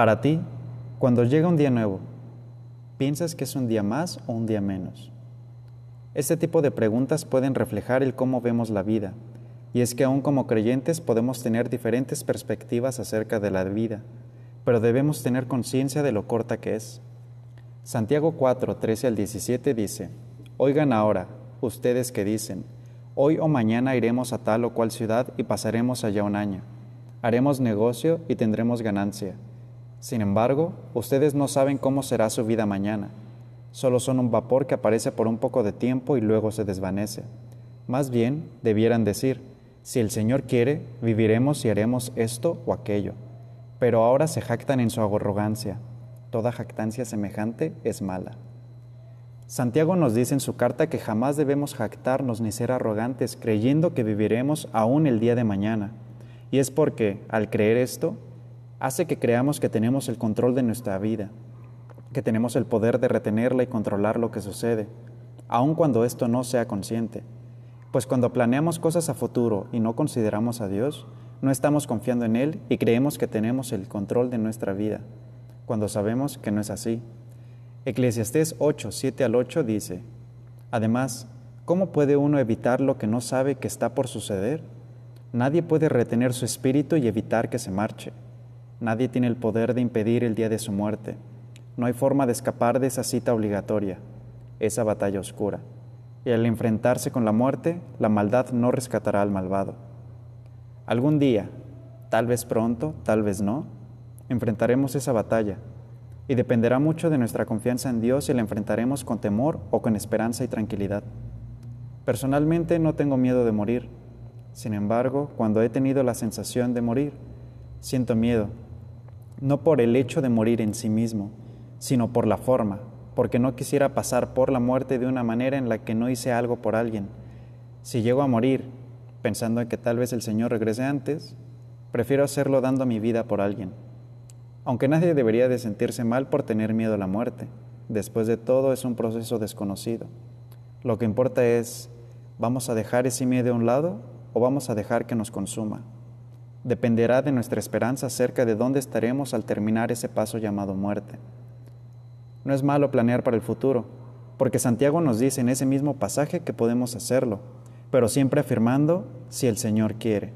Para ti, cuando llega un día nuevo, ¿piensas que es un día más o un día menos? Este tipo de preguntas pueden reflejar el cómo vemos la vida, y es que aún como creyentes podemos tener diferentes perspectivas acerca de la vida, pero debemos tener conciencia de lo corta que es. Santiago 4, 13 al 17 dice, Oigan ahora, ustedes que dicen, hoy o mañana iremos a tal o cual ciudad y pasaremos allá un año. Haremos negocio y tendremos ganancia. Sin embargo, ustedes no saben cómo será su vida mañana. Solo son un vapor que aparece por un poco de tiempo y luego se desvanece. Más bien, debieran decir, si el Señor quiere, viviremos y haremos esto o aquello. Pero ahora se jactan en su arrogancia. Toda jactancia semejante es mala. Santiago nos dice en su carta que jamás debemos jactarnos ni ser arrogantes creyendo que viviremos aún el día de mañana. Y es porque, al creer esto, hace que creamos que tenemos el control de nuestra vida, que tenemos el poder de retenerla y controlar lo que sucede, aun cuando esto no sea consciente. Pues cuando planeamos cosas a futuro y no consideramos a Dios, no estamos confiando en Él y creemos que tenemos el control de nuestra vida, cuando sabemos que no es así. Eclesiastés 8, 7 al 8 dice, Además, ¿cómo puede uno evitar lo que no sabe que está por suceder? Nadie puede retener su espíritu y evitar que se marche. Nadie tiene el poder de impedir el día de su muerte. No hay forma de escapar de esa cita obligatoria, esa batalla oscura. Y al enfrentarse con la muerte, la maldad no rescatará al malvado. Algún día, tal vez pronto, tal vez no, enfrentaremos esa batalla y dependerá mucho de nuestra confianza en Dios si la enfrentaremos con temor o con esperanza y tranquilidad. Personalmente no tengo miedo de morir. Sin embargo, cuando he tenido la sensación de morir, siento miedo no por el hecho de morir en sí mismo, sino por la forma, porque no quisiera pasar por la muerte de una manera en la que no hice algo por alguien. Si llego a morir pensando en que tal vez el Señor regrese antes, prefiero hacerlo dando mi vida por alguien. Aunque nadie debería de sentirse mal por tener miedo a la muerte, después de todo es un proceso desconocido. Lo que importa es, ¿vamos a dejar ese miedo a un lado o vamos a dejar que nos consuma? Dependerá de nuestra esperanza acerca de dónde estaremos al terminar ese paso llamado muerte. No es malo planear para el futuro, porque Santiago nos dice en ese mismo pasaje que podemos hacerlo, pero siempre afirmando si el Señor quiere.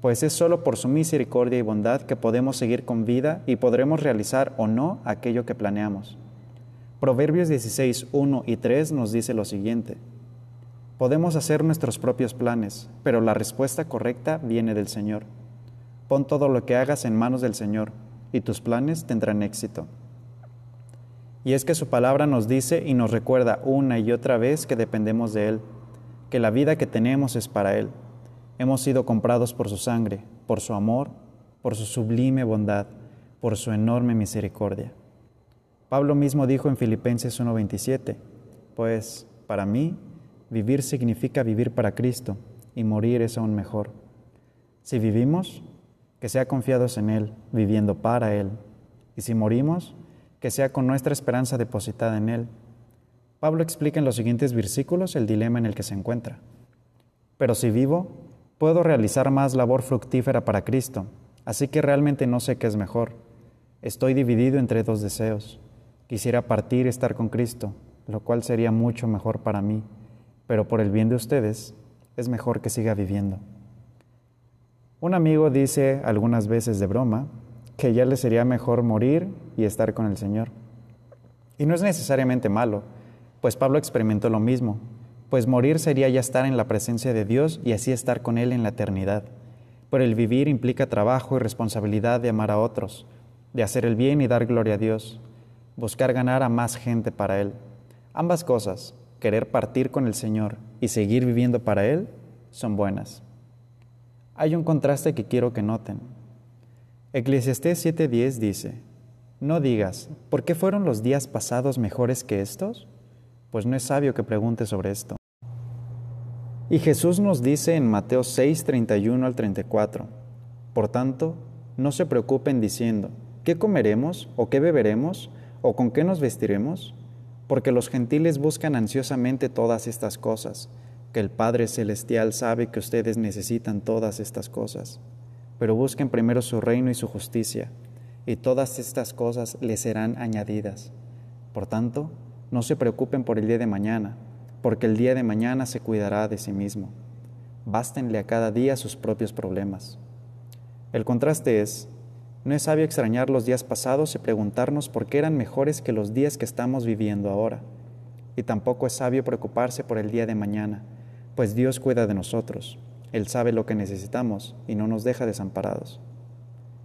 Pues es solo por su misericordia y bondad que podemos seguir con vida y podremos realizar o no aquello que planeamos. Proverbios 16, 1 y 3 nos dice lo siguiente. Podemos hacer nuestros propios planes, pero la respuesta correcta viene del Señor. Pon todo lo que hagas en manos del Señor, y tus planes tendrán éxito. Y es que su palabra nos dice y nos recuerda una y otra vez que dependemos de Él, que la vida que tenemos es para Él. Hemos sido comprados por su sangre, por su amor, por su sublime bondad, por su enorme misericordia. Pablo mismo dijo en Filipenses 1:27, pues para mí Vivir significa vivir para Cristo y morir es aún mejor. Si vivimos, que sea confiados en Él, viviendo para Él. Y si morimos, que sea con nuestra esperanza depositada en Él. Pablo explica en los siguientes versículos el dilema en el que se encuentra. Pero si vivo, puedo realizar más labor fructífera para Cristo, así que realmente no sé qué es mejor. Estoy dividido entre dos deseos. Quisiera partir y estar con Cristo, lo cual sería mucho mejor para mí pero por el bien de ustedes es mejor que siga viviendo. Un amigo dice algunas veces de broma que ya le sería mejor morir y estar con el Señor. Y no es necesariamente malo, pues Pablo experimentó lo mismo, pues morir sería ya estar en la presencia de Dios y así estar con Él en la eternidad. Pero el vivir implica trabajo y responsabilidad de amar a otros, de hacer el bien y dar gloria a Dios, buscar ganar a más gente para Él. Ambas cosas, querer partir con el Señor y seguir viviendo para Él son buenas. Hay un contraste que quiero que noten. Eclesiastés 7:10 dice, no digas, ¿por qué fueron los días pasados mejores que estos? Pues no es sabio que pregunte sobre esto. Y Jesús nos dice en Mateo 6, 31 al 34, Por tanto, no se preocupen diciendo, ¿qué comeremos o qué beberemos o con qué nos vestiremos? Porque los gentiles buscan ansiosamente todas estas cosas, que el Padre Celestial sabe que ustedes necesitan todas estas cosas. Pero busquen primero su reino y su justicia, y todas estas cosas les serán añadidas. Por tanto, no se preocupen por el día de mañana, porque el día de mañana se cuidará de sí mismo. Bástenle a cada día sus propios problemas. El contraste es, no es sabio extrañar los días pasados y preguntarnos por qué eran mejores que los días que estamos viviendo ahora. Y tampoco es sabio preocuparse por el día de mañana, pues Dios cuida de nosotros. Él sabe lo que necesitamos y no nos deja desamparados.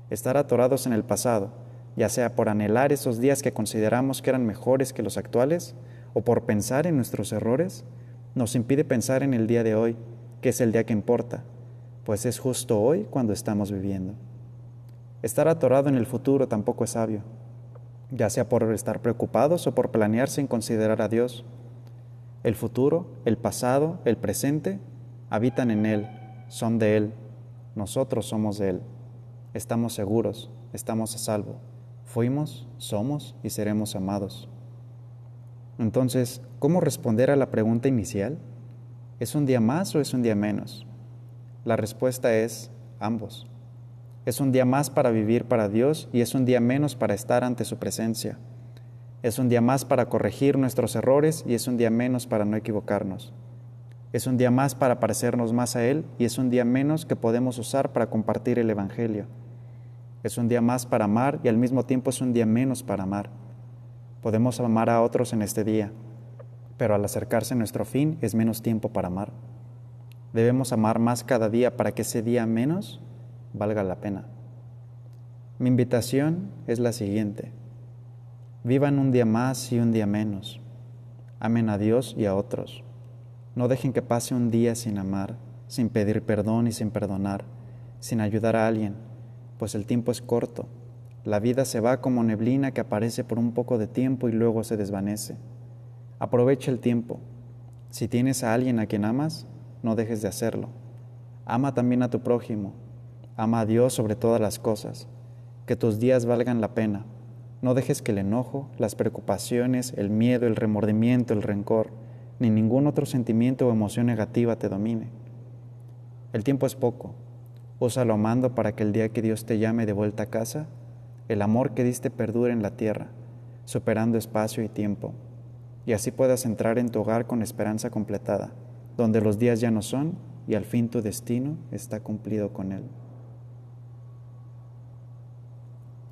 Estar atorados en el pasado, ya sea por anhelar esos días que consideramos que eran mejores que los actuales, o por pensar en nuestros errores, nos impide pensar en el día de hoy, que es el día que importa, pues es justo hoy cuando estamos viviendo. Estar atorado en el futuro tampoco es sabio, ya sea por estar preocupados o por planear sin considerar a Dios. El futuro, el pasado, el presente habitan en Él, son de Él, nosotros somos de Él. Estamos seguros, estamos a salvo. Fuimos, somos y seremos amados. Entonces, ¿cómo responder a la pregunta inicial? ¿Es un día más o es un día menos? La respuesta es ambos. Es un día más para vivir para Dios y es un día menos para estar ante su presencia. Es un día más para corregir nuestros errores y es un día menos para no equivocarnos. Es un día más para parecernos más a Él y es un día menos que podemos usar para compartir el Evangelio. Es un día más para amar y al mismo tiempo es un día menos para amar. Podemos amar a otros en este día, pero al acercarse a nuestro fin es menos tiempo para amar. Debemos amar más cada día para que ese día menos valga la pena. Mi invitación es la siguiente. Vivan un día más y un día menos. Amen a Dios y a otros. No dejen que pase un día sin amar, sin pedir perdón y sin perdonar, sin ayudar a alguien pues el tiempo es corto. La vida se va como neblina que aparece por un poco de tiempo y luego se desvanece. Aprovecha el tiempo. Si tienes a alguien a quien amas, no dejes de hacerlo. Ama también a tu prójimo. Ama a Dios sobre todas las cosas. Que tus días valgan la pena. No dejes que el enojo, las preocupaciones, el miedo, el remordimiento, el rencor, ni ningún otro sentimiento o emoción negativa te domine. El tiempo es poco Úsalo amando para que el día que Dios te llame de vuelta a casa, el amor que diste perdure en la tierra, superando espacio y tiempo, y así puedas entrar en tu hogar con esperanza completada, donde los días ya no son y al fin tu destino está cumplido con Él.